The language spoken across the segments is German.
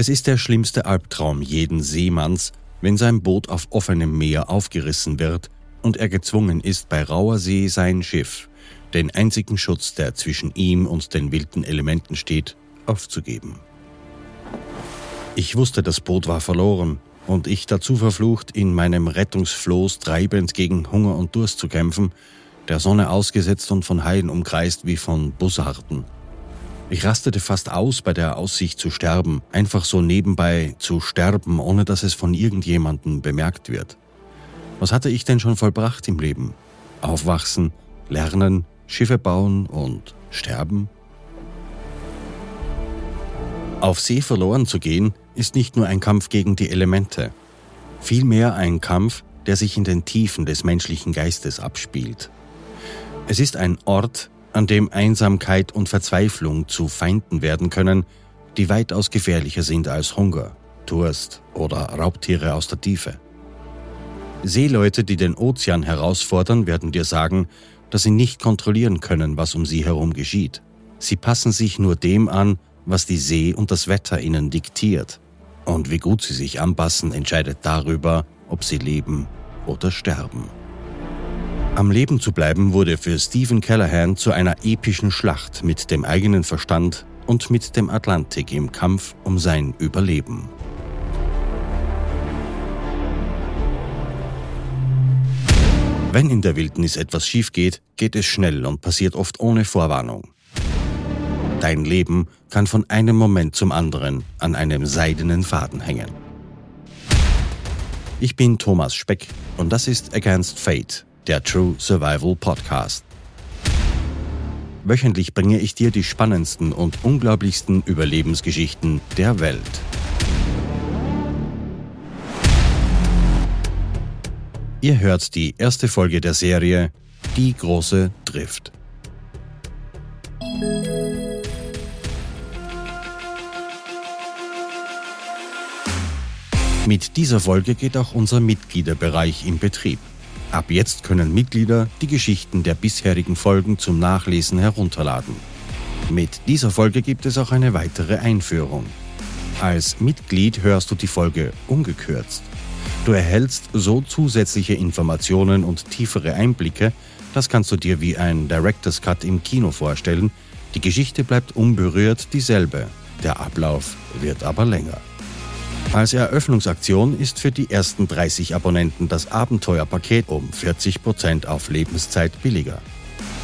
Es ist der schlimmste Albtraum jeden Seemanns, wenn sein Boot auf offenem Meer aufgerissen wird und er gezwungen ist, bei rauer See sein Schiff, den einzigen Schutz, der zwischen ihm und den wilden Elementen steht, aufzugeben. Ich wusste, das Boot war verloren und ich dazu verflucht, in meinem Rettungsfloß treibend gegen Hunger und Durst zu kämpfen, der Sonne ausgesetzt und von Haien umkreist wie von Bussarden. Ich rastete fast aus bei der Aussicht zu sterben, einfach so nebenbei zu sterben, ohne dass es von irgendjemandem bemerkt wird. Was hatte ich denn schon vollbracht im Leben? Aufwachsen, lernen, Schiffe bauen und sterben? Auf See verloren zu gehen, ist nicht nur ein Kampf gegen die Elemente, vielmehr ein Kampf, der sich in den Tiefen des menschlichen Geistes abspielt. Es ist ein Ort, an dem Einsamkeit und Verzweiflung zu Feinden werden können, die weitaus gefährlicher sind als Hunger, Durst oder Raubtiere aus der Tiefe. Seeleute, die den Ozean herausfordern, werden dir sagen, dass sie nicht kontrollieren können, was um sie herum geschieht. Sie passen sich nur dem an, was die See und das Wetter ihnen diktiert. Und wie gut sie sich anpassen, entscheidet darüber, ob sie leben oder sterben. Am Leben zu bleiben wurde für Stephen Callahan zu einer epischen Schlacht mit dem eigenen Verstand und mit dem Atlantik im Kampf um sein Überleben. Wenn in der Wildnis etwas schief geht, geht es schnell und passiert oft ohne Vorwarnung. Dein Leben kann von einem Moment zum anderen an einem seidenen Faden hängen. Ich bin Thomas Speck und das ist Against Fate, der True Survival Podcast. Wöchentlich bringe ich dir die spannendsten und unglaublichsten Überlebensgeschichten der Welt. Ihr hört die erste Folge der Serie Die große Drift. Mit dieser Folge geht auch unser Mitgliederbereich in Betrieb. Ab jetzt können Mitglieder die Geschichten der bisherigen Folgen zum Nachlesen herunterladen. Mit dieser Folge gibt es auch eine weitere Einführung. Als Mitglied hörst du die Folge ungekürzt. Du erhältst so zusätzliche Informationen und tiefere Einblicke, das kannst du dir wie ein Director's Cut im Kino vorstellen. Die Geschichte bleibt unberührt dieselbe, der Ablauf wird aber länger. Als Eröffnungsaktion ist für die ersten 30 Abonnenten das Abenteuerpaket um 40% auf Lebenszeit billiger.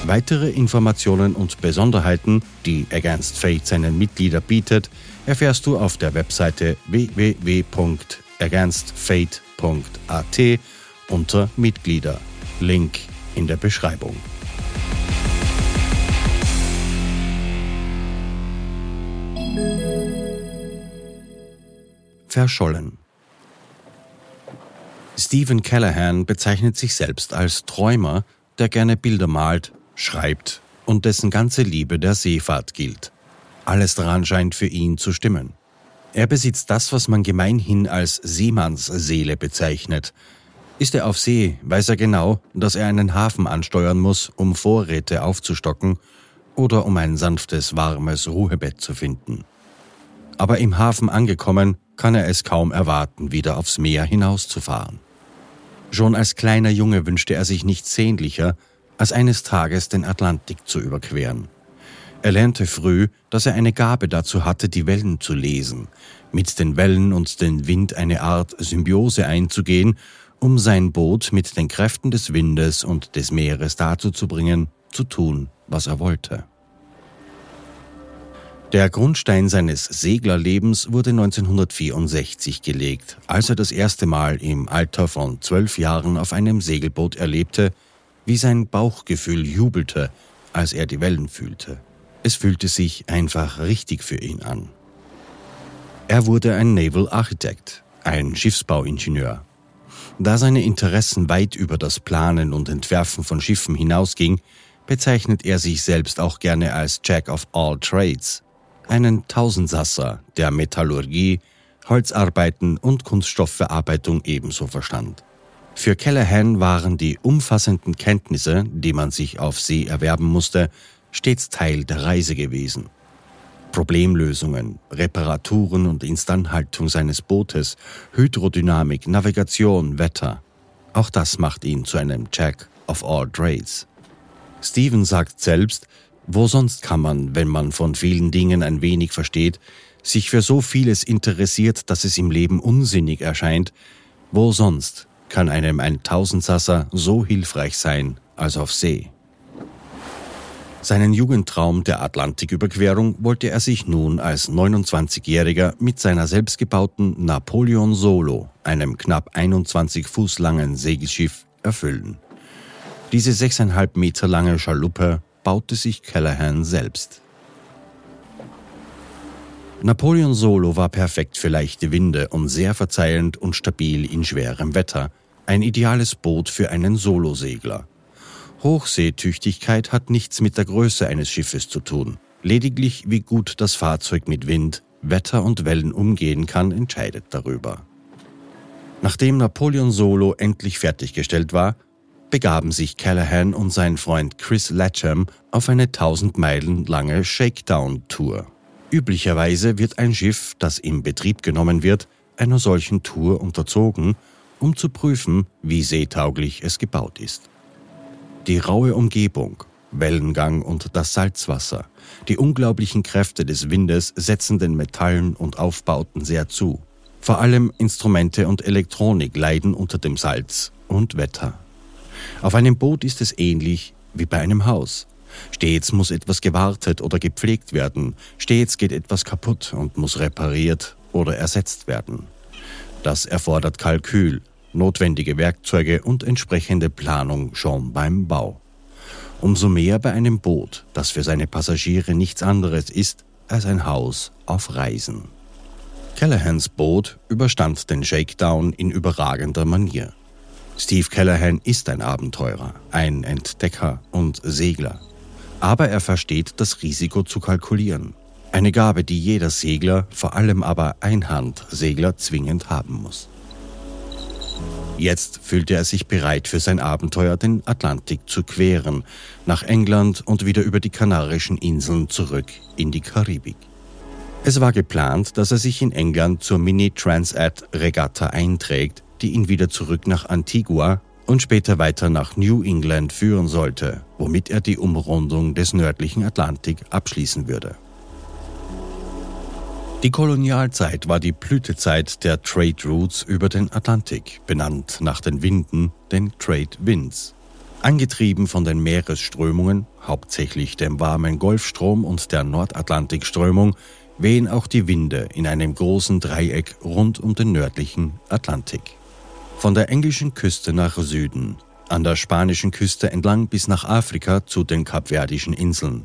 Weitere Informationen und Besonderheiten, die Against Fate seinen Mitgliedern bietet, erfährst du auf der Webseite www.againstfate.at unter Mitglieder. Link in der Beschreibung. Verschollen. Stephen Callahan bezeichnet sich selbst als Träumer, der gerne Bilder malt, schreibt und dessen ganze Liebe der Seefahrt gilt. Alles daran scheint für ihn zu stimmen. Er besitzt das, was man gemeinhin als Seemannsseele bezeichnet. Ist er auf See, weiß er genau, dass er einen Hafen ansteuern muss, um Vorräte aufzustocken oder um ein sanftes, warmes Ruhebett zu finden. Aber im Hafen angekommen, kann er es kaum erwarten, wieder aufs Meer hinauszufahren. Schon als kleiner Junge wünschte er sich nichts sehnlicher, als eines Tages den Atlantik zu überqueren. Er lernte früh, dass er eine Gabe dazu hatte, die Wellen zu lesen, mit den Wellen und dem Wind eine Art Symbiose einzugehen, um sein Boot mit den Kräften des Windes und des Meeres dazu zu bringen, zu tun, was er wollte. Der Grundstein seines Seglerlebens wurde 1964 gelegt, als er das erste Mal im Alter von zwölf Jahren auf einem Segelboot erlebte, wie sein Bauchgefühl jubelte, als er die Wellen fühlte. Es fühlte sich einfach richtig für ihn an. Er wurde ein Naval Architect, ein Schiffsbauingenieur. Da seine Interessen weit über das Planen und Entwerfen von Schiffen hinausging, bezeichnet er sich selbst auch gerne als Jack of all Trades einen Tausendsasser, der Metallurgie, Holzarbeiten und Kunststoffverarbeitung ebenso verstand. Für Callahan waren die umfassenden Kenntnisse, die man sich auf See erwerben musste, stets Teil der Reise gewesen. Problemlösungen, Reparaturen und Instandhaltung seines Bootes, Hydrodynamik, Navigation, Wetter. Auch das macht ihn zu einem Jack of all trades. Steven sagt selbst, wo sonst kann man, wenn man von vielen Dingen ein wenig versteht, sich für so vieles interessiert, dass es im Leben unsinnig erscheint, wo sonst kann einem ein Tausendsasser so hilfreich sein als auf See? Seinen Jugendtraum der Atlantiküberquerung wollte er sich nun als 29-Jähriger mit seiner selbstgebauten Napoleon Solo, einem knapp 21 Fuß langen Segelschiff, erfüllen. Diese sechseinhalb Meter lange Schaluppe baute sich Callahan selbst. Napoleon Solo war perfekt für leichte Winde und sehr verzeihend und stabil in schwerem Wetter. Ein ideales Boot für einen Solosegler. Hochseetüchtigkeit hat nichts mit der Größe eines Schiffes zu tun. Lediglich wie gut das Fahrzeug mit Wind, Wetter und Wellen umgehen kann, entscheidet darüber. Nachdem Napoleon Solo endlich fertiggestellt war, begaben sich Callahan und sein Freund Chris Latcham auf eine 1000 Meilen lange Shakedown-Tour. Üblicherweise wird ein Schiff, das in Betrieb genommen wird, einer solchen Tour unterzogen, um zu prüfen, wie seetauglich es gebaut ist. Die raue Umgebung, Wellengang und das Salzwasser, die unglaublichen Kräfte des Windes setzen den Metallen und Aufbauten sehr zu. Vor allem Instrumente und Elektronik leiden unter dem Salz und Wetter. Auf einem Boot ist es ähnlich wie bei einem Haus. Stets muss etwas gewartet oder gepflegt werden, stets geht etwas kaputt und muss repariert oder ersetzt werden. Das erfordert Kalkül, notwendige Werkzeuge und entsprechende Planung schon beim Bau. Umso mehr bei einem Boot, das für seine Passagiere nichts anderes ist als ein Haus auf Reisen. Callahans Boot überstand den Shakedown in überragender Manier. Steve Callahan ist ein Abenteurer, ein Entdecker und Segler. Aber er versteht das Risiko zu kalkulieren. Eine Gabe, die jeder Segler, vor allem aber Einhandsegler, zwingend haben muss. Jetzt fühlte er sich bereit für sein Abenteuer, den Atlantik zu queren, nach England und wieder über die Kanarischen Inseln zurück in die Karibik. Es war geplant, dass er sich in England zur Mini-Transat-Regatta einträgt, die ihn wieder zurück nach Antigua und später weiter nach New England führen sollte, womit er die Umrundung des nördlichen Atlantik abschließen würde. Die Kolonialzeit war die Blütezeit der Trade Routes über den Atlantik, benannt nach den Winden, den Trade Winds. Angetrieben von den Meeresströmungen, hauptsächlich dem warmen Golfstrom und der Nordatlantikströmung, wehen auch die Winde in einem großen Dreieck rund um den nördlichen Atlantik. Von der englischen Küste nach Süden, an der spanischen Küste entlang bis nach Afrika zu den Kapverdischen Inseln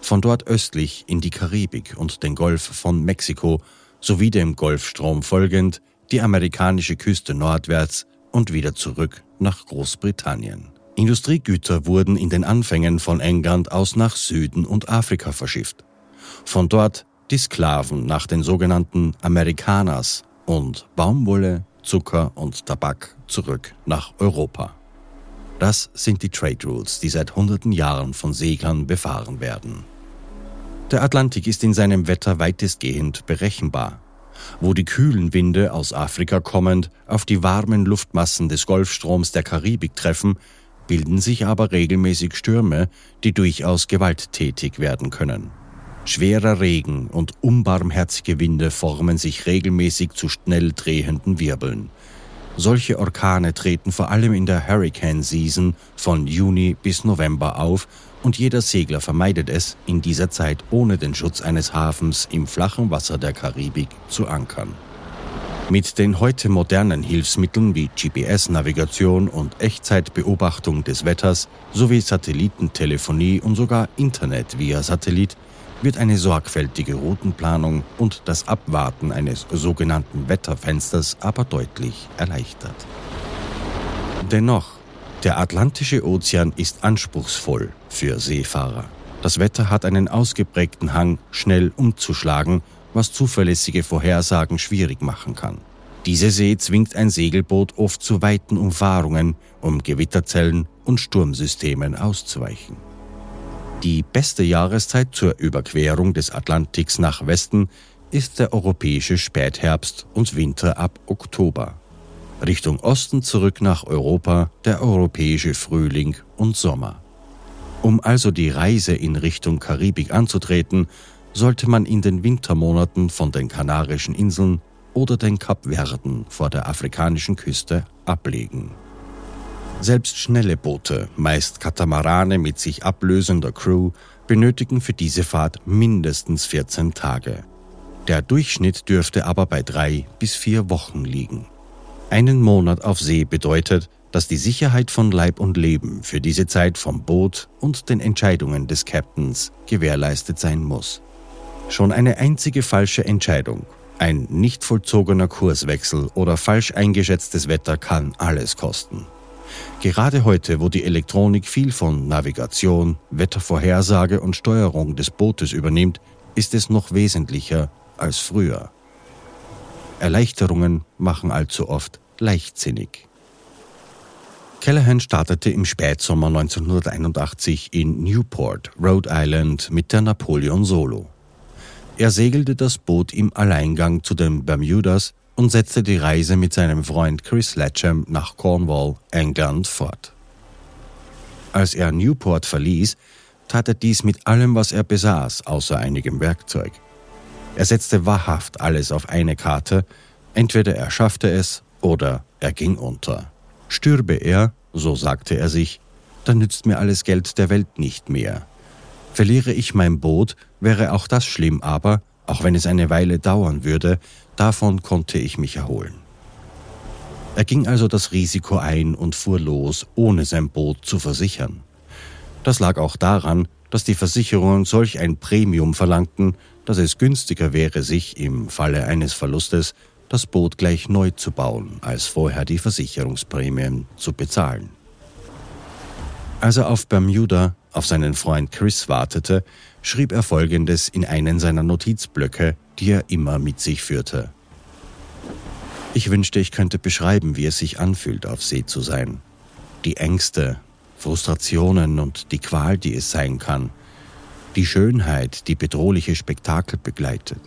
von dort östlich in die Karibik und den Golf von Mexiko sowie dem Golfstrom folgend die amerikanische Küste nordwärts und wieder zurück nach Großbritannien. Industriegüter wurden in den Anfängen von England aus nach Süden und Afrika verschifft. Von dort die Sklaven nach den sogenannten Amerikaners und Baumwolle, Zucker und Tabak zurück nach Europa. Das sind die Trade Routes, die seit hunderten Jahren von Seglern befahren werden. Der Atlantik ist in seinem Wetter weitestgehend berechenbar. Wo die kühlen Winde aus Afrika kommend auf die warmen Luftmassen des Golfstroms der Karibik treffen, bilden sich aber regelmäßig Stürme, die durchaus gewalttätig werden können. Schwerer Regen und unbarmherzige Winde formen sich regelmäßig zu schnell drehenden Wirbeln. Solche Orkane treten vor allem in der Hurricane Season von Juni bis November auf und jeder Segler vermeidet es, in dieser Zeit ohne den Schutz eines Hafens im flachen Wasser der Karibik zu ankern. Mit den heute modernen Hilfsmitteln wie GPS-Navigation und Echtzeitbeobachtung des Wetters sowie Satellitentelefonie und sogar Internet via Satellit wird eine sorgfältige Routenplanung und das Abwarten eines sogenannten Wetterfensters aber deutlich erleichtert. Dennoch, der Atlantische Ozean ist anspruchsvoll für Seefahrer. Das Wetter hat einen ausgeprägten Hang, schnell umzuschlagen, was zuverlässige Vorhersagen schwierig machen kann. Diese See zwingt ein Segelboot oft zu weiten Umfahrungen, um Gewitterzellen und Sturmsystemen auszuweichen. Die beste Jahreszeit zur Überquerung des Atlantiks nach Westen ist der europäische Spätherbst und Winter ab Oktober. Richtung Osten zurück nach Europa der europäische Frühling und Sommer. Um also die Reise in Richtung Karibik anzutreten, sollte man in den Wintermonaten von den Kanarischen Inseln oder den Kapverden vor der afrikanischen Küste ablegen. Selbst schnelle Boote, meist Katamarane mit sich ablösender Crew, benötigen für diese Fahrt mindestens 14 Tage. Der Durchschnitt dürfte aber bei drei bis vier Wochen liegen. Einen Monat auf See bedeutet, dass die Sicherheit von Leib und Leben für diese Zeit vom Boot und den Entscheidungen des Captains gewährleistet sein muss. Schon eine einzige falsche Entscheidung, ein nicht vollzogener Kurswechsel oder falsch eingeschätztes Wetter kann alles kosten. Gerade heute, wo die Elektronik viel von Navigation, Wettervorhersage und Steuerung des Bootes übernimmt, ist es noch wesentlicher als früher. Erleichterungen machen allzu oft leichtsinnig. Callahan startete im Spätsommer 1981 in Newport, Rhode Island mit der Napoleon Solo. Er segelte das Boot im Alleingang zu den Bermudas und setzte die Reise mit seinem Freund Chris Letcham nach Cornwall, England, fort. Als er Newport verließ, tat er dies mit allem, was er besaß, außer einigem Werkzeug. Er setzte wahrhaft alles auf eine Karte, entweder er schaffte es oder er ging unter. Stürbe er, so sagte er sich, dann nützt mir alles Geld der Welt nicht mehr. Verliere ich mein Boot, wäre auch das schlimm, aber, auch wenn es eine Weile dauern würde, davon konnte ich mich erholen. Er ging also das Risiko ein und fuhr los, ohne sein Boot zu versichern. Das lag auch daran, dass die Versicherungen solch ein Premium verlangten, dass es günstiger wäre, sich im Falle eines Verlustes das Boot gleich neu zu bauen, als vorher die Versicherungsprämien zu bezahlen. Als er auf Bermuda auf seinen Freund Chris wartete, schrieb er Folgendes in einen seiner Notizblöcke, die er immer mit sich führte. Ich wünschte, ich könnte beschreiben, wie es sich anfühlt, auf See zu sein. Die Ängste, Frustrationen und die Qual, die es sein kann. Die Schönheit, die bedrohliche Spektakel begleitet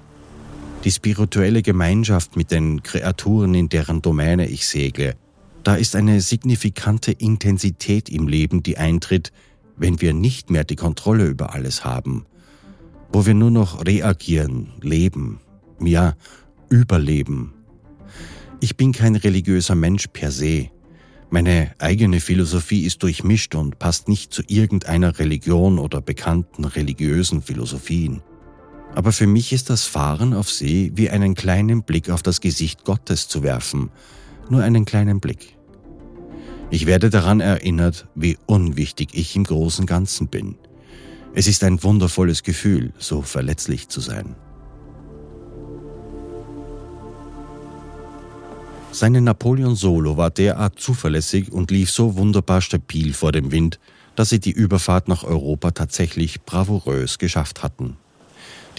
die spirituelle Gemeinschaft mit den Kreaturen, in deren Domäne ich segle. Da ist eine signifikante Intensität im Leben, die eintritt, wenn wir nicht mehr die Kontrolle über alles haben, wo wir nur noch reagieren, leben, ja, überleben. Ich bin kein religiöser Mensch per se. Meine eigene Philosophie ist durchmischt und passt nicht zu irgendeiner Religion oder bekannten religiösen Philosophien. Aber für mich ist das Fahren auf See wie einen kleinen Blick auf das Gesicht Gottes zu werfen, nur einen kleinen Blick. Ich werde daran erinnert, wie unwichtig ich im großen Ganzen bin. Es ist ein wundervolles Gefühl, so verletzlich zu sein. Seine Napoleon Solo war derart zuverlässig und lief so wunderbar stabil vor dem Wind, dass sie die Überfahrt nach Europa tatsächlich bravourös geschafft hatten.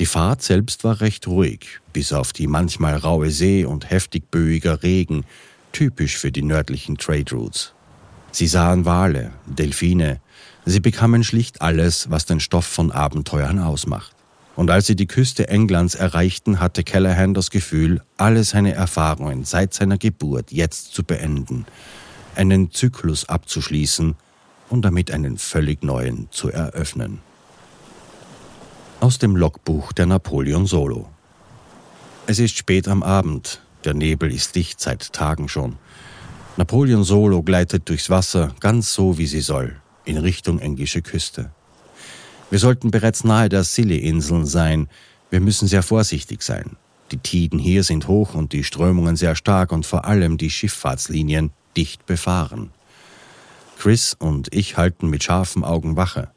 Die Fahrt selbst war recht ruhig, bis auf die manchmal raue See und heftig böiger Regen, typisch für die nördlichen Trade Routes. Sie sahen Wale, Delfine, sie bekamen schlicht alles, was den Stoff von Abenteuern ausmacht. Und als sie die Küste Englands erreichten, hatte Callahan das Gefühl, alle seine Erfahrungen seit seiner Geburt jetzt zu beenden, einen Zyklus abzuschließen und damit einen völlig neuen zu eröffnen. Aus dem Logbuch der Napoleon Solo. Es ist spät am Abend, der Nebel ist dicht seit Tagen schon. Napoleon Solo gleitet durchs Wasser, ganz so wie sie soll, in Richtung englische Küste. Wir sollten bereits nahe der Scilly-Inseln sein. Wir müssen sehr vorsichtig sein. Die Tiden hier sind hoch und die Strömungen sehr stark und vor allem die Schifffahrtslinien dicht befahren. Chris und ich halten mit scharfen Augen Wache.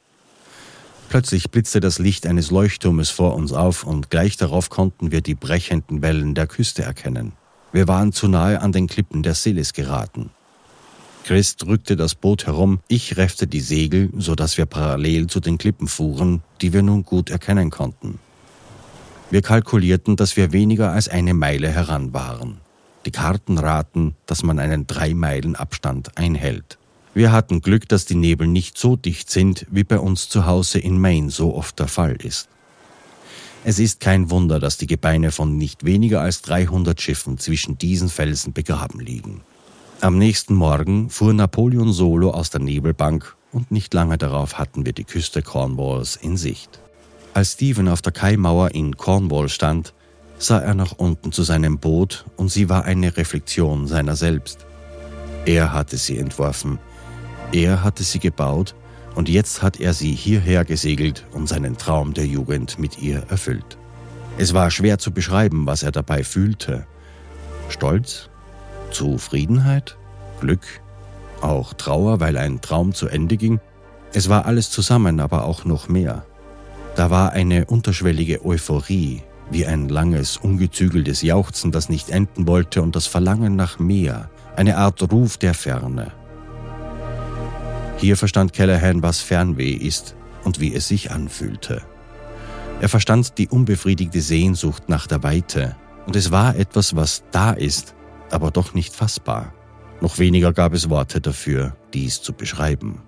Plötzlich blitzte das Licht eines Leuchtturmes vor uns auf und gleich darauf konnten wir die brechenden Wellen der Küste erkennen. Wir waren zu nahe an den Klippen der Silis geraten. Chris drückte das Boot herum, ich reffte die Segel, so dass wir parallel zu den Klippen fuhren, die wir nun gut erkennen konnten. Wir kalkulierten, dass wir weniger als eine Meile heran waren. Die Karten raten, dass man einen drei Meilen Abstand einhält. Wir hatten Glück, dass die Nebel nicht so dicht sind, wie bei uns zu Hause in Maine so oft der Fall ist. Es ist kein Wunder, dass die Gebeine von nicht weniger als 300 Schiffen zwischen diesen Felsen begraben liegen. Am nächsten Morgen fuhr Napoleon solo aus der Nebelbank und nicht lange darauf hatten wir die Küste Cornwalls in Sicht. Als Stephen auf der Kaimauer in Cornwall stand, sah er nach unten zu seinem Boot und sie war eine Reflexion seiner selbst. Er hatte sie entworfen, er hatte sie gebaut und jetzt hat er sie hierher gesegelt und seinen Traum der Jugend mit ihr erfüllt. Es war schwer zu beschreiben, was er dabei fühlte. Stolz? Zufriedenheit? Glück? Auch Trauer, weil ein Traum zu Ende ging? Es war alles zusammen, aber auch noch mehr. Da war eine unterschwellige Euphorie, wie ein langes, ungezügeltes Jauchzen, das nicht enden wollte und das Verlangen nach mehr, eine Art Ruf der Ferne. Hier verstand Callahan, was Fernweh ist und wie es sich anfühlte. Er verstand die unbefriedigte Sehnsucht nach der Weite, und es war etwas, was da ist, aber doch nicht fassbar. Noch weniger gab es Worte dafür, dies zu beschreiben.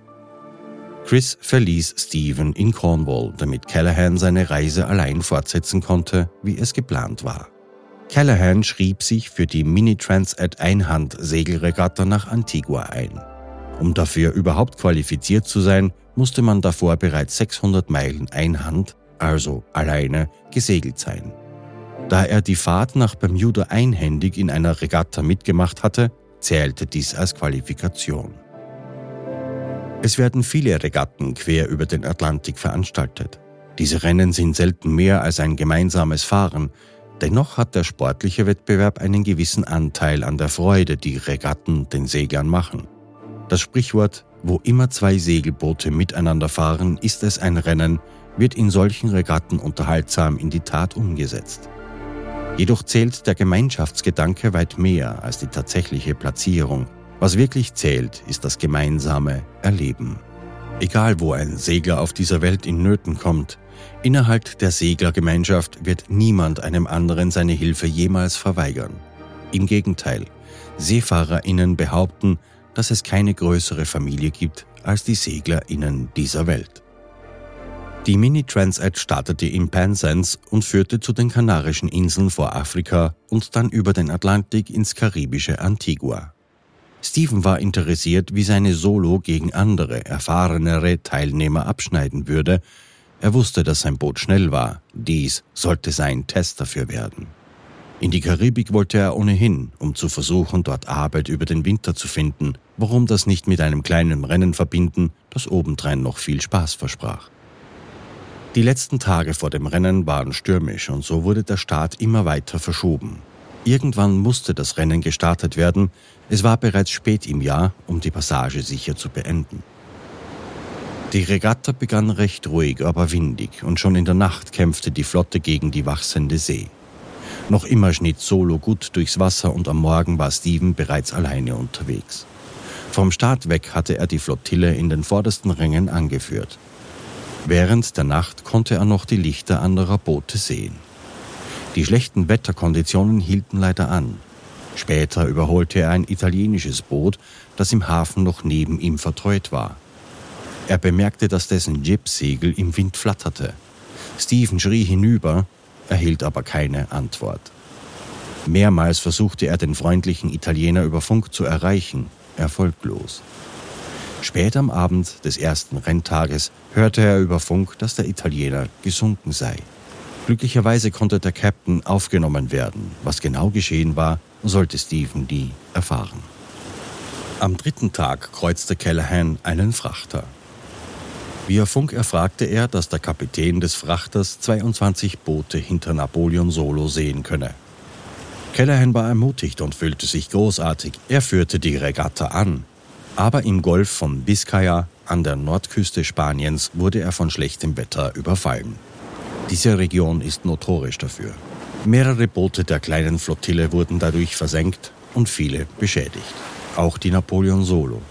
Chris verließ Stephen in Cornwall, damit Callahan seine Reise allein fortsetzen konnte, wie es geplant war. Callahan schrieb sich für die Mini-Transat Einhand-Segelregatta nach Antigua ein. Um dafür überhaupt qualifiziert zu sein, musste man davor bereits 600 Meilen Einhand, also alleine, gesegelt sein. Da er die Fahrt nach Bermuda einhändig in einer Regatta mitgemacht hatte, zählte dies als Qualifikation. Es werden viele Regatten quer über den Atlantik veranstaltet. Diese Rennen sind selten mehr als ein gemeinsames Fahren, dennoch hat der sportliche Wettbewerb einen gewissen Anteil an der Freude, die Regatten den Seglern machen. Das Sprichwort, wo immer zwei Segelboote miteinander fahren, ist es ein Rennen, wird in solchen Regatten unterhaltsam in die Tat umgesetzt. Jedoch zählt der Gemeinschaftsgedanke weit mehr als die tatsächliche Platzierung was wirklich zählt, ist das gemeinsame Erleben. Egal wo ein Segler auf dieser Welt in Nöten kommt, innerhalb der Seglergemeinschaft wird niemand einem anderen seine Hilfe jemals verweigern. Im Gegenteil, Seefahrerinnen behaupten, dass es keine größere Familie gibt als die Seglerinnen dieser Welt. Die Mini-Transat startete in Penzance und führte zu den Kanarischen Inseln vor Afrika und dann über den Atlantik ins karibische Antigua. Stephen war interessiert, wie seine Solo gegen andere, erfahrenere Teilnehmer abschneiden würde. Er wusste, dass sein Boot schnell war. Dies sollte sein Test dafür werden. In die Karibik wollte er ohnehin, um zu versuchen, dort Arbeit über den Winter zu finden. Warum das nicht mit einem kleinen Rennen verbinden, das obendrein noch viel Spaß versprach. Die letzten Tage vor dem Rennen waren stürmisch und so wurde der Start immer weiter verschoben. Irgendwann musste das Rennen gestartet werden. Es war bereits spät im Jahr, um die Passage sicher zu beenden. Die Regatta begann recht ruhig, aber windig, und schon in der Nacht kämpfte die Flotte gegen die wachsende See. Noch immer schnitt Solo gut durchs Wasser und am Morgen war Steven bereits alleine unterwegs. Vom Start weg hatte er die Flottille in den vordersten Rängen angeführt. Während der Nacht konnte er noch die Lichter anderer Boote sehen. Die schlechten Wetterkonditionen hielten leider an. Später überholte er ein italienisches Boot, das im Hafen noch neben ihm vertreut war. Er bemerkte, dass dessen Jibsegel im Wind flatterte. Stephen schrie hinüber, erhielt aber keine Antwort. Mehrmals versuchte er den freundlichen Italiener über Funk zu erreichen, erfolglos. Spät am Abend des ersten Renntages hörte er über Funk, dass der Italiener gesunken sei. Glücklicherweise konnte der Captain aufgenommen werden. Was genau geschehen war, sollte Stephen nie erfahren. Am dritten Tag kreuzte Callahan einen Frachter. Via Funk erfragte er, dass der Kapitän des Frachters 22 Boote hinter Napoleon Solo sehen könne. Callahan war ermutigt und fühlte sich großartig. Er führte die Regatta an. Aber im Golf von Biscaya an der Nordküste Spaniens wurde er von schlechtem Wetter überfallen. Diese Region ist notorisch dafür. Mehrere Boote der kleinen Flottille wurden dadurch versenkt und viele beschädigt. Auch die Napoleon Solo.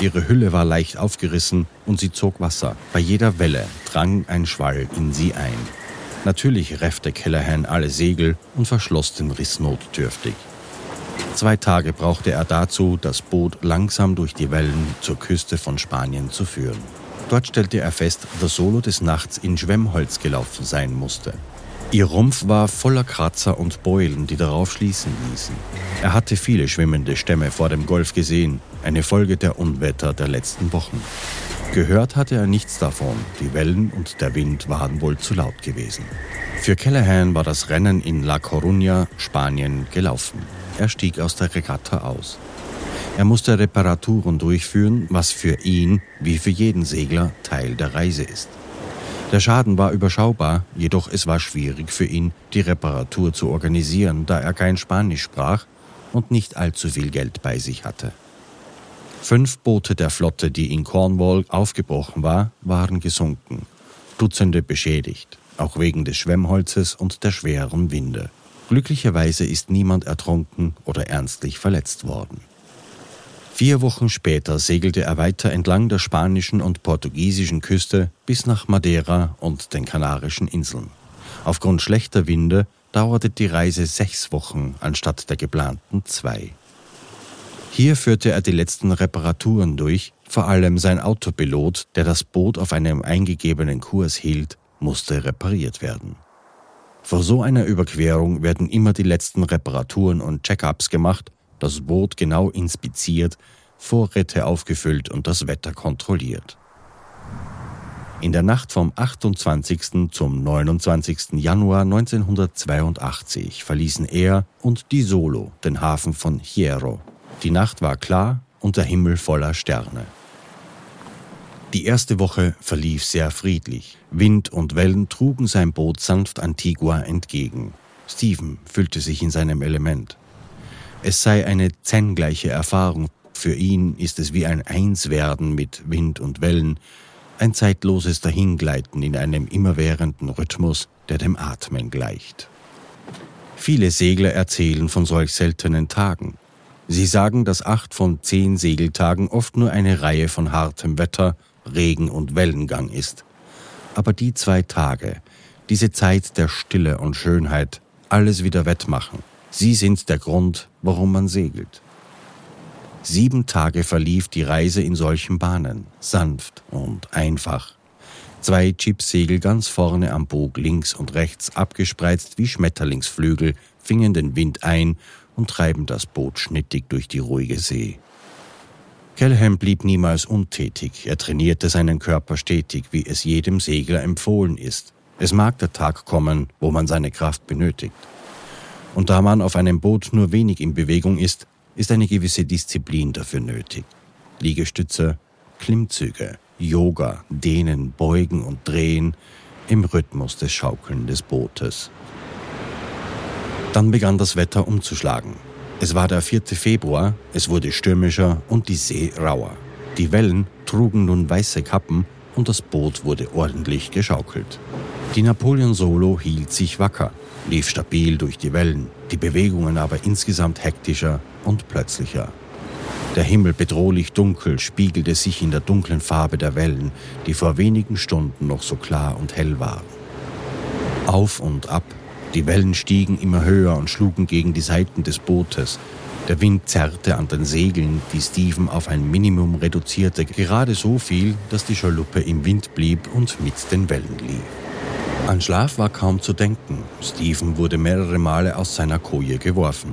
Ihre Hülle war leicht aufgerissen und sie zog Wasser. Bei jeder Welle drang ein Schwall in sie ein. Natürlich reffte Callahan alle Segel und verschloss den Riss notdürftig. Zwei Tage brauchte er dazu, das Boot langsam durch die Wellen zur Küste von Spanien zu führen. Dort stellte er fest, dass Solo des Nachts in Schwemmholz gelaufen sein musste. Ihr Rumpf war voller Kratzer und Beulen, die darauf schließen ließen. Er hatte viele schwimmende Stämme vor dem Golf gesehen, eine Folge der Unwetter der letzten Wochen. Gehört hatte er nichts davon, die Wellen und der Wind waren wohl zu laut gewesen. Für Callahan war das Rennen in La Coruña, Spanien, gelaufen. Er stieg aus der Regatta aus. Er musste Reparaturen durchführen, was für ihn, wie für jeden Segler, Teil der Reise ist. Der Schaden war überschaubar, jedoch es war schwierig für ihn, die Reparatur zu organisieren, da er kein Spanisch sprach und nicht allzu viel Geld bei sich hatte. Fünf Boote der Flotte, die in Cornwall aufgebrochen war, waren gesunken, Dutzende beschädigt, auch wegen des Schwemmholzes und der schweren Winde. Glücklicherweise ist niemand ertrunken oder ernstlich verletzt worden. Vier Wochen später segelte er weiter entlang der spanischen und portugiesischen Küste bis nach Madeira und den Kanarischen Inseln. Aufgrund schlechter Winde dauerte die Reise sechs Wochen anstatt der geplanten zwei. Hier führte er die letzten Reparaturen durch, vor allem sein Autopilot, der das Boot auf einem eingegebenen Kurs hielt, musste repariert werden. Vor so einer Überquerung werden immer die letzten Reparaturen und Check-ups gemacht das Boot genau inspiziert, Vorräte aufgefüllt und das Wetter kontrolliert. In der Nacht vom 28. zum 29. Januar 1982 verließen er und die Solo den Hafen von Hierro. Die Nacht war klar und der Himmel voller Sterne. Die erste Woche verlief sehr friedlich. Wind und Wellen trugen sein Boot sanft Antigua entgegen. Stephen fühlte sich in seinem Element. Es sei eine zen-gleiche Erfahrung. Für ihn ist es wie ein Einswerden mit Wind und Wellen, ein zeitloses Dahingleiten in einem immerwährenden Rhythmus, der dem Atmen gleicht. Viele Segler erzählen von solch seltenen Tagen. Sie sagen, dass acht von zehn Segeltagen oft nur eine Reihe von hartem Wetter, Regen und Wellengang ist. Aber die zwei Tage, diese Zeit der Stille und Schönheit, alles wieder wettmachen, Sie sind der Grund, warum man segelt. Sieben Tage verlief die Reise in solchen Bahnen, sanft und einfach. Zwei Chipsegel ganz vorne am Bug links und rechts abgespreizt wie Schmetterlingsflügel fingen den Wind ein und treiben das Boot schnittig durch die ruhige See. Kelham blieb niemals untätig, er trainierte seinen Körper stetig, wie es jedem Segler empfohlen ist. Es mag der Tag kommen, wo man seine Kraft benötigt. Und da man auf einem Boot nur wenig in Bewegung ist, ist eine gewisse Disziplin dafür nötig. Liegestütze, Klimmzüge, Yoga, Dehnen, Beugen und Drehen im Rhythmus des Schaukeln des Bootes. Dann begann das Wetter umzuschlagen. Es war der 4. Februar, es wurde stürmischer und die See rauer. Die Wellen trugen nun weiße Kappen und das Boot wurde ordentlich geschaukelt. Die Napoleon Solo hielt sich wacker lief stabil durch die Wellen, die Bewegungen aber insgesamt hektischer und plötzlicher. Der Himmel bedrohlich dunkel spiegelte sich in der dunklen Farbe der Wellen, die vor wenigen Stunden noch so klar und hell waren. Auf und ab, die Wellen stiegen immer höher und schlugen gegen die Seiten des Bootes. Der Wind zerrte an den Segeln, die Stephen auf ein Minimum reduzierte, gerade so viel, dass die Schaluppe im Wind blieb und mit den Wellen lief. An Schlaf war kaum zu denken. Stephen wurde mehrere Male aus seiner Koje geworfen.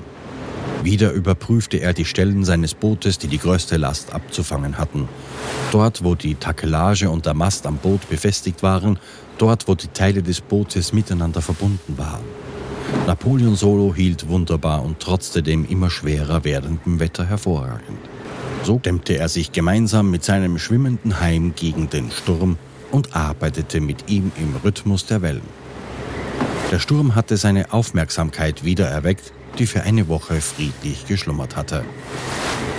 Wieder überprüfte er die Stellen seines Bootes, die die größte Last abzufangen hatten. Dort, wo die Takelage und der Mast am Boot befestigt waren, dort, wo die Teile des Bootes miteinander verbunden waren. Napoleon Solo hielt wunderbar und trotzte dem immer schwerer werdenden Wetter hervorragend. So dämmte er sich gemeinsam mit seinem schwimmenden Heim gegen den Sturm und arbeitete mit ihm im Rhythmus der Wellen. Der Sturm hatte seine Aufmerksamkeit wieder erweckt, die für eine Woche friedlich geschlummert hatte.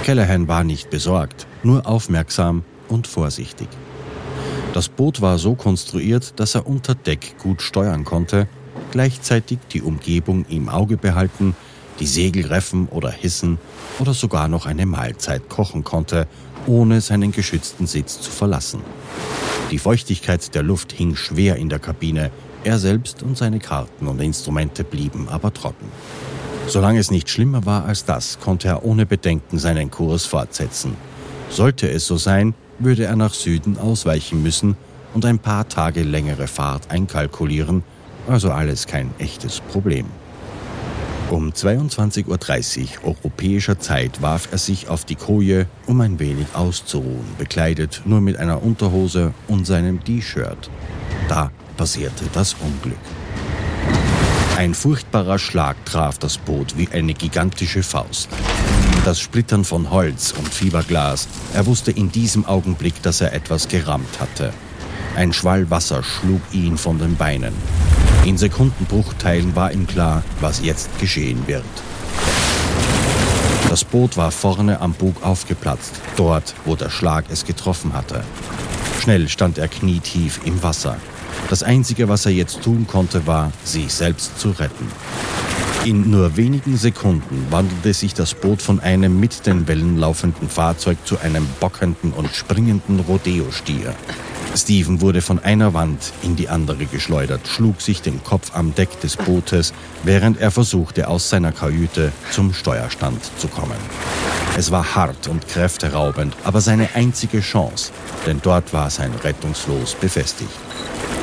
Callahan war nicht besorgt, nur aufmerksam und vorsichtig. Das Boot war so konstruiert, dass er unter Deck gut steuern konnte, gleichzeitig die Umgebung im Auge behalten, die Segel reffen oder hissen oder sogar noch eine Mahlzeit kochen konnte, ohne seinen geschützten Sitz zu verlassen. Die Feuchtigkeit der Luft hing schwer in der Kabine, er selbst und seine Karten und Instrumente blieben aber trocken. Solange es nicht schlimmer war als das, konnte er ohne Bedenken seinen Kurs fortsetzen. Sollte es so sein, würde er nach Süden ausweichen müssen und ein paar Tage längere Fahrt einkalkulieren, also alles kein echtes Problem. Um 22.30 Uhr europäischer Zeit warf er sich auf die Koje, um ein wenig auszuruhen, bekleidet nur mit einer Unterhose und seinem T-Shirt. Da passierte das Unglück. Ein furchtbarer Schlag traf das Boot wie eine gigantische Faust. Das Splittern von Holz und Fiberglas. Er wusste in diesem Augenblick, dass er etwas gerammt hatte. Ein Schwall Wasser schlug ihn von den Beinen. In Sekundenbruchteilen war ihm klar, was jetzt geschehen wird. Das Boot war vorne am Bug aufgeplatzt, dort, wo der Schlag es getroffen hatte. Schnell stand er knietief im Wasser. Das Einzige, was er jetzt tun konnte, war, sich selbst zu retten. In nur wenigen Sekunden wandelte sich das Boot von einem mit den Wellen laufenden Fahrzeug zu einem bockenden und springenden Rodeo-Stier. Steven wurde von einer Wand in die andere geschleudert, schlug sich den Kopf am Deck des Bootes, während er versuchte, aus seiner Kajüte zum Steuerstand zu kommen. Es war hart und kräfteraubend, aber seine einzige Chance, denn dort war sein Rettungslos befestigt.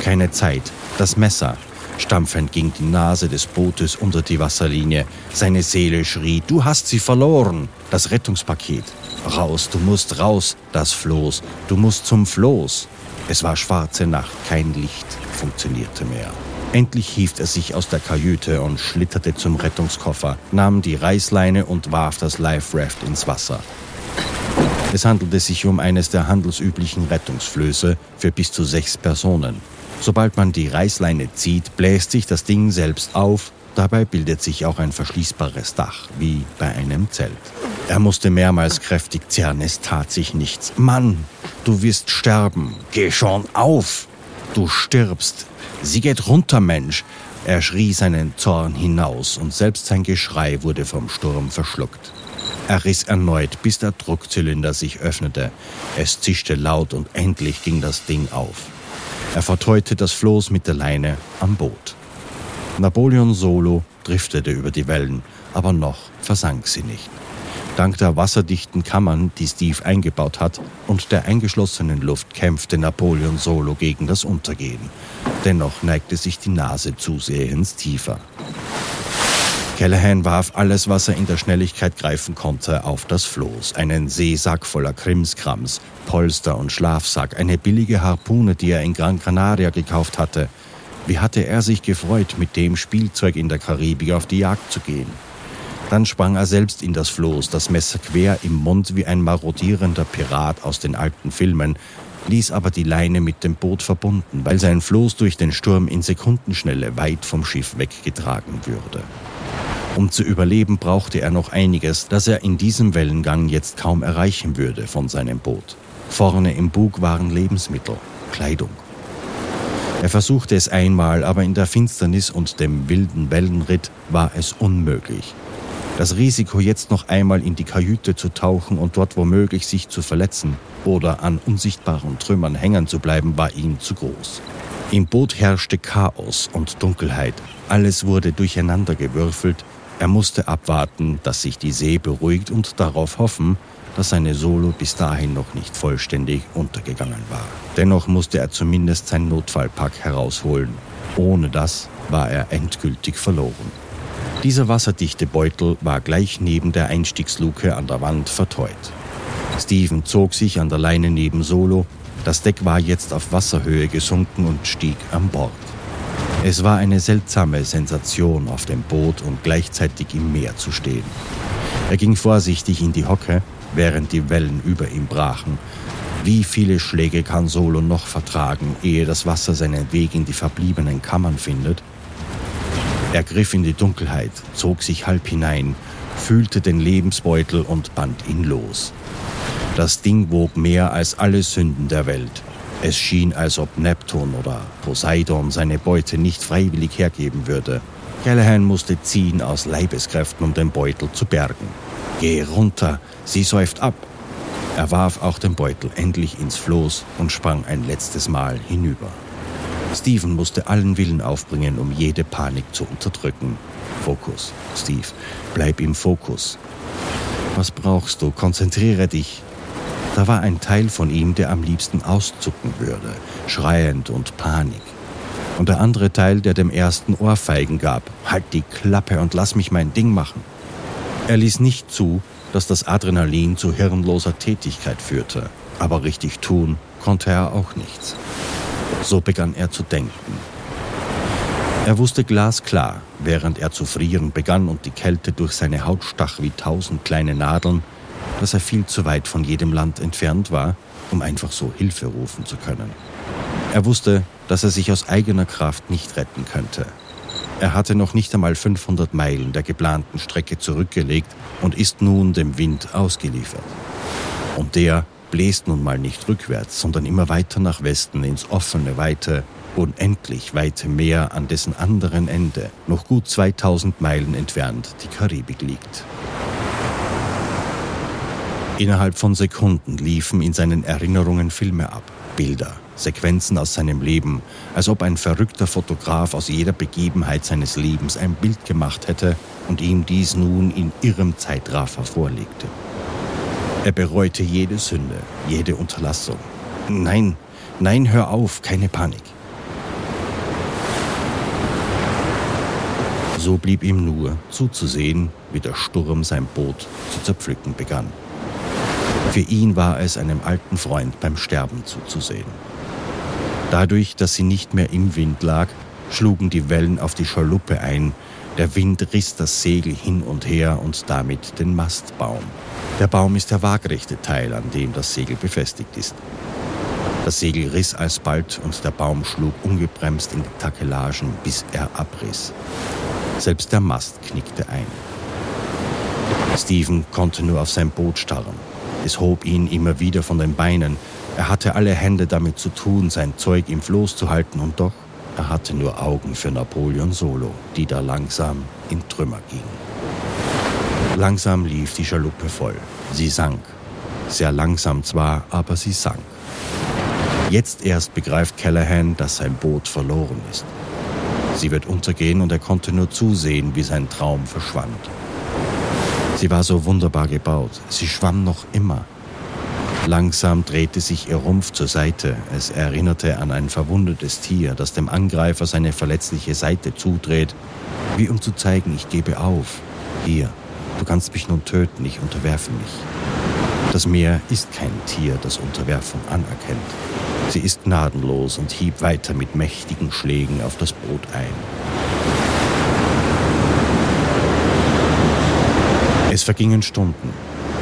Keine Zeit, das Messer. Stampfend ging die Nase des Bootes unter die Wasserlinie. Seine Seele schrie, du hast sie verloren. Das Rettungspaket. Raus, du musst raus. Das Floß. Du musst zum Floß. Es war schwarze Nacht, kein Licht funktionierte mehr. Endlich hieft er sich aus der Kajüte und schlitterte zum Rettungskoffer, nahm die Reißleine und warf das Life Raft ins Wasser. Es handelte sich um eines der handelsüblichen Rettungsflöße für bis zu sechs Personen. Sobald man die Reißleine zieht, bläst sich das Ding selbst auf. Dabei bildet sich auch ein verschließbares Dach, wie bei einem Zelt. Er musste mehrmals kräftig zerren, es tat sich nichts. Mann, du wirst sterben. Geh schon auf. Du stirbst. Sie geht runter, Mensch. Er schrie seinen Zorn hinaus und selbst sein Geschrei wurde vom Sturm verschluckt. Er riss erneut, bis der Druckzylinder sich öffnete. Es zischte laut und endlich ging das Ding auf. Er verteute das Floß mit der Leine am Boot. Napoleon Solo driftete über die Wellen, aber noch versank sie nicht. Dank der wasserdichten Kammern, die Steve eingebaut hat, und der eingeschlossenen Luft kämpfte Napoleon Solo gegen das Untergehen. Dennoch neigte sich die Nase zusehends tiefer. Callahan warf alles, was er in der Schnelligkeit greifen konnte, auf das Floß. Einen Seesack voller Krimskrams, Polster und Schlafsack, eine billige Harpune, die er in Gran Canaria gekauft hatte. Wie hatte er sich gefreut, mit dem Spielzeug in der Karibik auf die Jagd zu gehen? Dann sprang er selbst in das Floß, das Messer quer im Mund wie ein marodierender Pirat aus den alten Filmen, ließ aber die Leine mit dem Boot verbunden, weil sein Floß durch den Sturm in Sekundenschnelle weit vom Schiff weggetragen würde. Um zu überleben brauchte er noch einiges, das er in diesem Wellengang jetzt kaum erreichen würde von seinem Boot. Vorne im Bug waren Lebensmittel, Kleidung. Er versuchte es einmal, aber in der Finsternis und dem wilden Wellenritt war es unmöglich. Das Risiko, jetzt noch einmal in die Kajüte zu tauchen und dort womöglich sich zu verletzen oder an unsichtbaren Trümmern hängen zu bleiben, war ihm zu groß. Im Boot herrschte Chaos und Dunkelheit. Alles wurde durcheinandergewürfelt. Er musste abwarten, dass sich die See beruhigt und darauf hoffen, dass seine Solo bis dahin noch nicht vollständig untergegangen war. Dennoch musste er zumindest sein Notfallpack herausholen. Ohne das war er endgültig verloren. Dieser wasserdichte Beutel war gleich neben der Einstiegsluke an der Wand verteut. Steven zog sich an der Leine neben Solo. Das Deck war jetzt auf Wasserhöhe gesunken und stieg an Bord. Es war eine seltsame Sensation, auf dem Boot und gleichzeitig im Meer zu stehen. Er ging vorsichtig in die Hocke, während die Wellen über ihm brachen. Wie viele Schläge kann Solo noch vertragen, ehe das Wasser seinen Weg in die verbliebenen Kammern findet? Er griff in die Dunkelheit, zog sich halb hinein, fühlte den Lebensbeutel und band ihn los. Das Ding wog mehr als alle Sünden der Welt. Es schien, als ob Neptun oder Poseidon seine Beute nicht freiwillig hergeben würde. Callahan musste ziehen aus Leibeskräften, um den Beutel zu bergen. Geh runter, sie säuft ab. Er warf auch den Beutel endlich ins Floß und sprang ein letztes Mal hinüber. Stephen musste allen Willen aufbringen, um jede Panik zu unterdrücken. Fokus, Steve, bleib im Fokus. Was brauchst du? Konzentriere dich. Da war ein Teil von ihm, der am liebsten auszucken würde, schreiend und Panik. Und der andere Teil, der dem ersten Ohrfeigen gab. Halt die Klappe und lass mich mein Ding machen. Er ließ nicht zu, dass das Adrenalin zu hirnloser Tätigkeit führte, aber richtig tun konnte er auch nichts. So begann er zu denken. Er wusste glasklar, während er zu frieren begann und die Kälte durch seine Haut stach wie tausend kleine Nadeln, dass er viel zu weit von jedem Land entfernt war, um einfach so Hilfe rufen zu können. Er wusste, dass er sich aus eigener Kraft nicht retten könnte. Er hatte noch nicht einmal 500 Meilen der geplanten Strecke zurückgelegt und ist nun dem Wind ausgeliefert. Und der bläst nun mal nicht rückwärts, sondern immer weiter nach Westen ins offene, weite, unendlich weite Meer, an dessen anderen Ende, noch gut 2000 Meilen entfernt, die Karibik liegt. Innerhalb von Sekunden liefen in seinen Erinnerungen Filme ab, Bilder, Sequenzen aus seinem Leben, als ob ein verrückter Fotograf aus jeder Begebenheit seines Lebens ein Bild gemacht hätte und ihm dies nun in irrem Zeitraffer vorlegte. Er bereute jede Sünde, jede Unterlassung. Nein, nein, hör auf, keine Panik. So blieb ihm nur zuzusehen, wie der Sturm sein Boot zu zerpflücken begann. Für ihn war es einem alten Freund beim Sterben zuzusehen. Dadurch, dass sie nicht mehr im Wind lag, schlugen die Wellen auf die Schaluppe ein, der Wind riss das Segel hin und her und damit den Mastbaum. Der Baum ist der waagrechte Teil, an dem das Segel befestigt ist. Das Segel riss alsbald und der Baum schlug ungebremst in die Takelagen, bis er abriss. Selbst der Mast knickte ein. Stephen konnte nur auf sein Boot starren. Es hob ihn immer wieder von den Beinen. Er hatte alle Hände damit zu tun, sein Zeug im Floß zu halten, und doch, er hatte nur Augen für Napoleon Solo, die da langsam in Trümmer gingen. Langsam lief die Schaluppe voll. Sie sank. Sehr langsam zwar, aber sie sank. Jetzt erst begreift Callahan, dass sein Boot verloren ist. Sie wird untergehen und er konnte nur zusehen, wie sein Traum verschwand. Sie war so wunderbar gebaut. Sie schwamm noch immer. Langsam drehte sich ihr Rumpf zur Seite. Es erinnerte an ein verwundetes Tier, das dem Angreifer seine verletzliche Seite zudreht, wie um zu zeigen, ich gebe auf. Hier, Du kannst mich nun töten, ich unterwerfe mich. Das Meer ist kein Tier, das Unterwerfung anerkennt. Sie ist gnadenlos und hieb weiter mit mächtigen Schlägen auf das Boot ein. Es vergingen Stunden,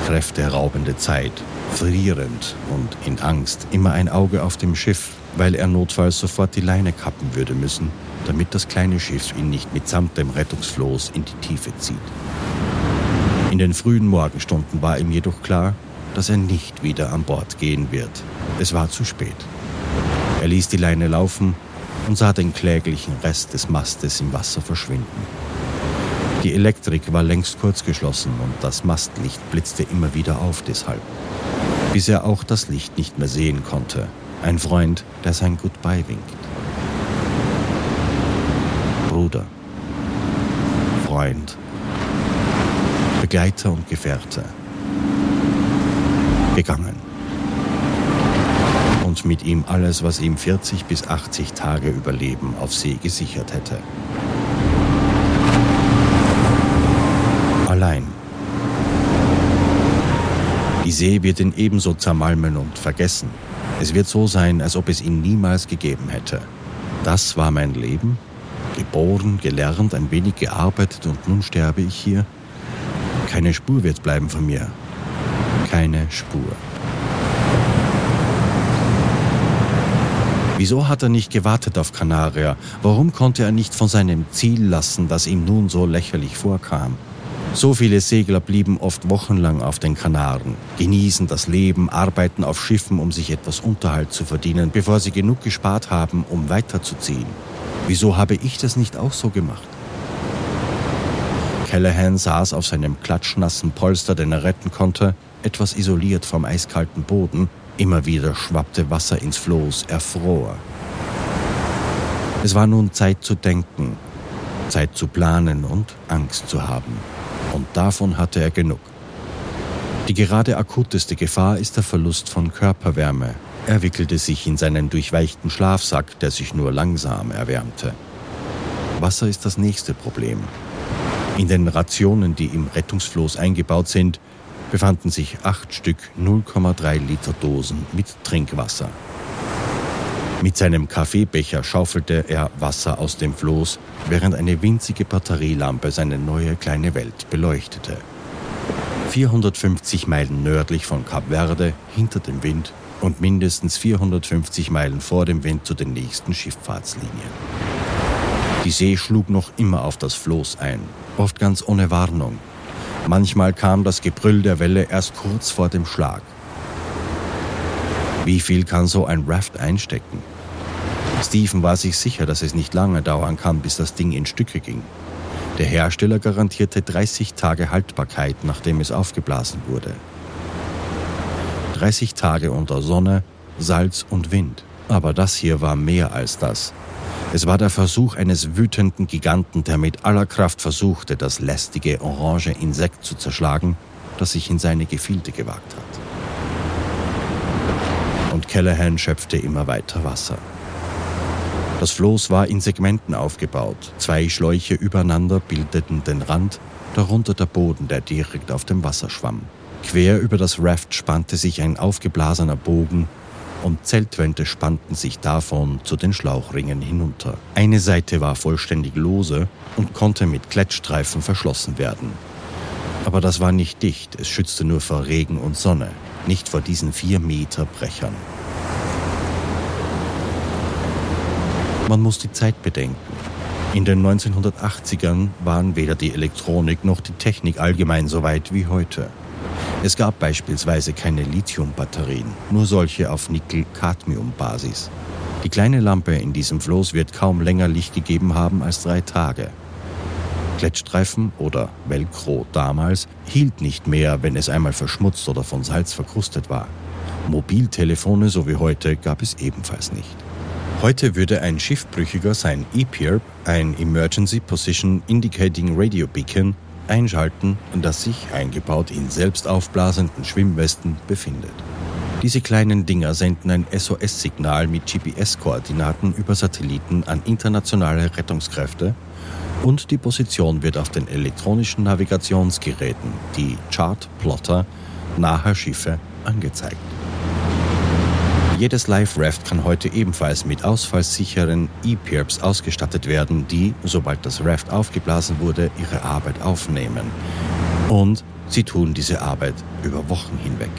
kräfteraubende Zeit, frierend und in Angst, immer ein Auge auf dem Schiff, weil er notfalls sofort die Leine kappen würde müssen, damit das kleine Schiff ihn nicht mitsamt dem Rettungsfloß in die Tiefe zieht. In den frühen Morgenstunden war ihm jedoch klar, dass er nicht wieder an Bord gehen wird. Es war zu spät. Er ließ die Leine laufen und sah den kläglichen Rest des Mastes im Wasser verschwinden. Die Elektrik war längst kurzgeschlossen und das Mastlicht blitzte immer wieder auf deshalb, bis er auch das Licht nicht mehr sehen konnte. Ein Freund, der sein Goodbye winkt. Bruder, Freund, Begleiter und Gefährte. Gegangen. Und mit ihm alles, was ihm 40 bis 80 Tage Überleben auf See gesichert hätte. Allein. Die See wird ihn ebenso zermalmen und vergessen. Es wird so sein, als ob es ihn niemals gegeben hätte. Das war mein Leben? Geboren, gelernt, ein wenig gearbeitet und nun sterbe ich hier? Keine Spur wird bleiben von mir. Keine Spur. Wieso hat er nicht gewartet auf Kanaria? Warum konnte er nicht von seinem Ziel lassen, das ihm nun so lächerlich vorkam? So viele Segler blieben oft wochenlang auf den Kanaren, genießen das Leben, arbeiten auf Schiffen, um sich etwas Unterhalt zu verdienen, bevor sie genug gespart haben, um weiterzuziehen. Wieso habe ich das nicht auch so gemacht? Callahan saß auf seinem klatschnassen Polster, den er retten konnte, etwas isoliert vom eiskalten Boden. Immer wieder schwappte Wasser ins Floß, er fror. Es war nun Zeit zu denken, Zeit zu planen und Angst zu haben. Und davon hatte er genug. Die gerade akuteste Gefahr ist der Verlust von Körperwärme. Er wickelte sich in seinen durchweichten Schlafsack, der sich nur langsam erwärmte. Wasser ist das nächste Problem. In den Rationen, die im Rettungsfloß eingebaut sind, befanden sich acht Stück 0,3 Liter Dosen mit Trinkwasser. Mit seinem Kaffeebecher schaufelte er Wasser aus dem Floß, während eine winzige Batterielampe seine neue kleine Welt beleuchtete. 450 Meilen nördlich von Kap Verde, hinter dem Wind und mindestens 450 Meilen vor dem Wind zu den nächsten Schifffahrtslinien. Die See schlug noch immer auf das Floß ein, oft ganz ohne Warnung. Manchmal kam das Gebrüll der Welle erst kurz vor dem Schlag. Wie viel kann so ein Raft einstecken? Stephen war sich sicher, dass es nicht lange dauern kann, bis das Ding in Stücke ging. Der Hersteller garantierte 30 Tage Haltbarkeit, nachdem es aufgeblasen wurde. 30 Tage unter Sonne, Salz und Wind. Aber das hier war mehr als das. Es war der Versuch eines wütenden Giganten, der mit aller Kraft versuchte, das lästige orange Insekt zu zerschlagen, das sich in seine Gefilde gewagt hat und Callahan schöpfte immer weiter Wasser. Das Floß war in Segmenten aufgebaut. Zwei Schläuche übereinander bildeten den Rand, darunter der Boden, der direkt auf dem Wasser schwamm. Quer über das Raft spannte sich ein aufgeblasener Bogen und Zeltwände spannten sich davon zu den Schlauchringen hinunter. Eine Seite war vollständig lose und konnte mit Klettstreifen verschlossen werden. Aber das war nicht dicht, es schützte nur vor Regen und Sonne nicht vor diesen vier Meter Brechern. Man muss die Zeit bedenken. In den 1980ern waren weder die Elektronik noch die Technik allgemein so weit wie heute. Es gab beispielsweise keine Lithiumbatterien, nur solche auf Nickel-Cadmium-Basis. Die kleine Lampe in diesem Floß wird kaum länger Licht gegeben haben als drei Tage. Klettstreifen oder Velcro damals hielt nicht mehr, wenn es einmal verschmutzt oder von Salz verkrustet war. Mobiltelefone, so wie heute, gab es ebenfalls nicht. Heute würde ein Schiffbrüchiger sein EPIRB, ein Emergency Position Indicating Radio Beacon, einschalten, das sich, eingebaut in selbst aufblasenden Schwimmwesten, befindet. Diese kleinen Dinger senden ein SOS-Signal mit GPS-Koordinaten über Satelliten an internationale Rettungskräfte und die Position wird auf den elektronischen Navigationsgeräten, die Chartplotter, naher Schiffe angezeigt. Jedes Live-Raft kann heute ebenfalls mit ausfallsicheren E-Pirps ausgestattet werden, die, sobald das Raft aufgeblasen wurde, ihre Arbeit aufnehmen. Und sie tun diese Arbeit über Wochen hinweg.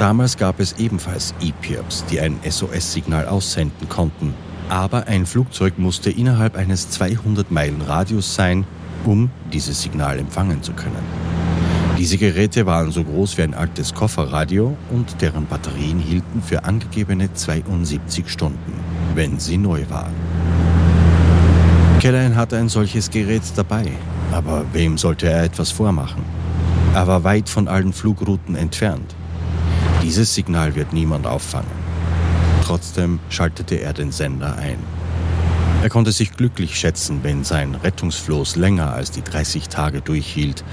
Damals gab es ebenfalls E-Pirps, die ein SOS-Signal aussenden konnten, aber ein Flugzeug musste innerhalb eines 200 Meilen Radius sein, um dieses Signal empfangen zu können. Diese Geräte waren so groß wie ein altes Kofferradio und deren Batterien hielten für angegebene 72 Stunden, wenn sie neu waren. Callahan hatte ein solches Gerät dabei, aber wem sollte er etwas vormachen? Er war weit von allen Flugrouten entfernt. Dieses Signal wird niemand auffangen. Trotzdem schaltete er den Sender ein. Er konnte sich glücklich schätzen, wenn sein Rettungsfloß länger als die 30 Tage durchhielt.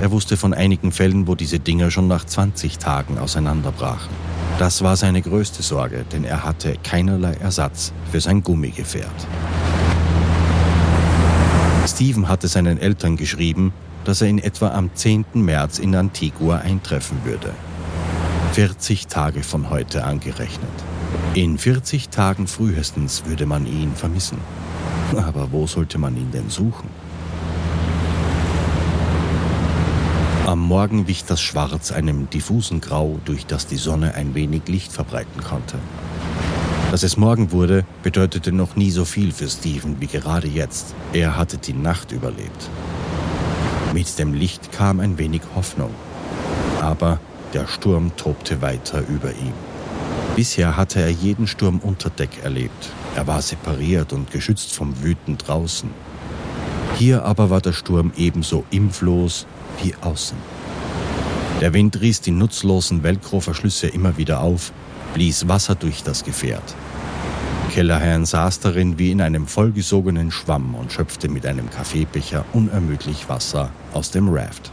Er wusste von einigen Fällen, wo diese Dinger schon nach 20 Tagen auseinanderbrachen. Das war seine größte Sorge, denn er hatte keinerlei Ersatz für sein Gummigefährt. Stephen hatte seinen Eltern geschrieben, dass er in etwa am 10. März in Antigua eintreffen würde. 40 Tage von heute angerechnet. In 40 Tagen frühestens würde man ihn vermissen. Aber wo sollte man ihn denn suchen? Am Morgen wich das Schwarz einem diffusen Grau, durch das die Sonne ein wenig Licht verbreiten konnte. Dass es Morgen wurde, bedeutete noch nie so viel für Stephen wie gerade jetzt. Er hatte die Nacht überlebt. Mit dem Licht kam ein wenig Hoffnung. Aber der Sturm tobte weiter über ihm. Bisher hatte er jeden Sturm unter Deck erlebt. Er war separiert und geschützt vom Wüten draußen. Hier aber war der Sturm ebenso im Floß wie außen. Der Wind riss die nutzlosen Velcro-Verschlüsse immer wieder auf, blies Wasser durch das Gefährt. Kellerherrn saß darin wie in einem vollgesogenen Schwamm und schöpfte mit einem Kaffeebecher unermüdlich Wasser aus dem Raft.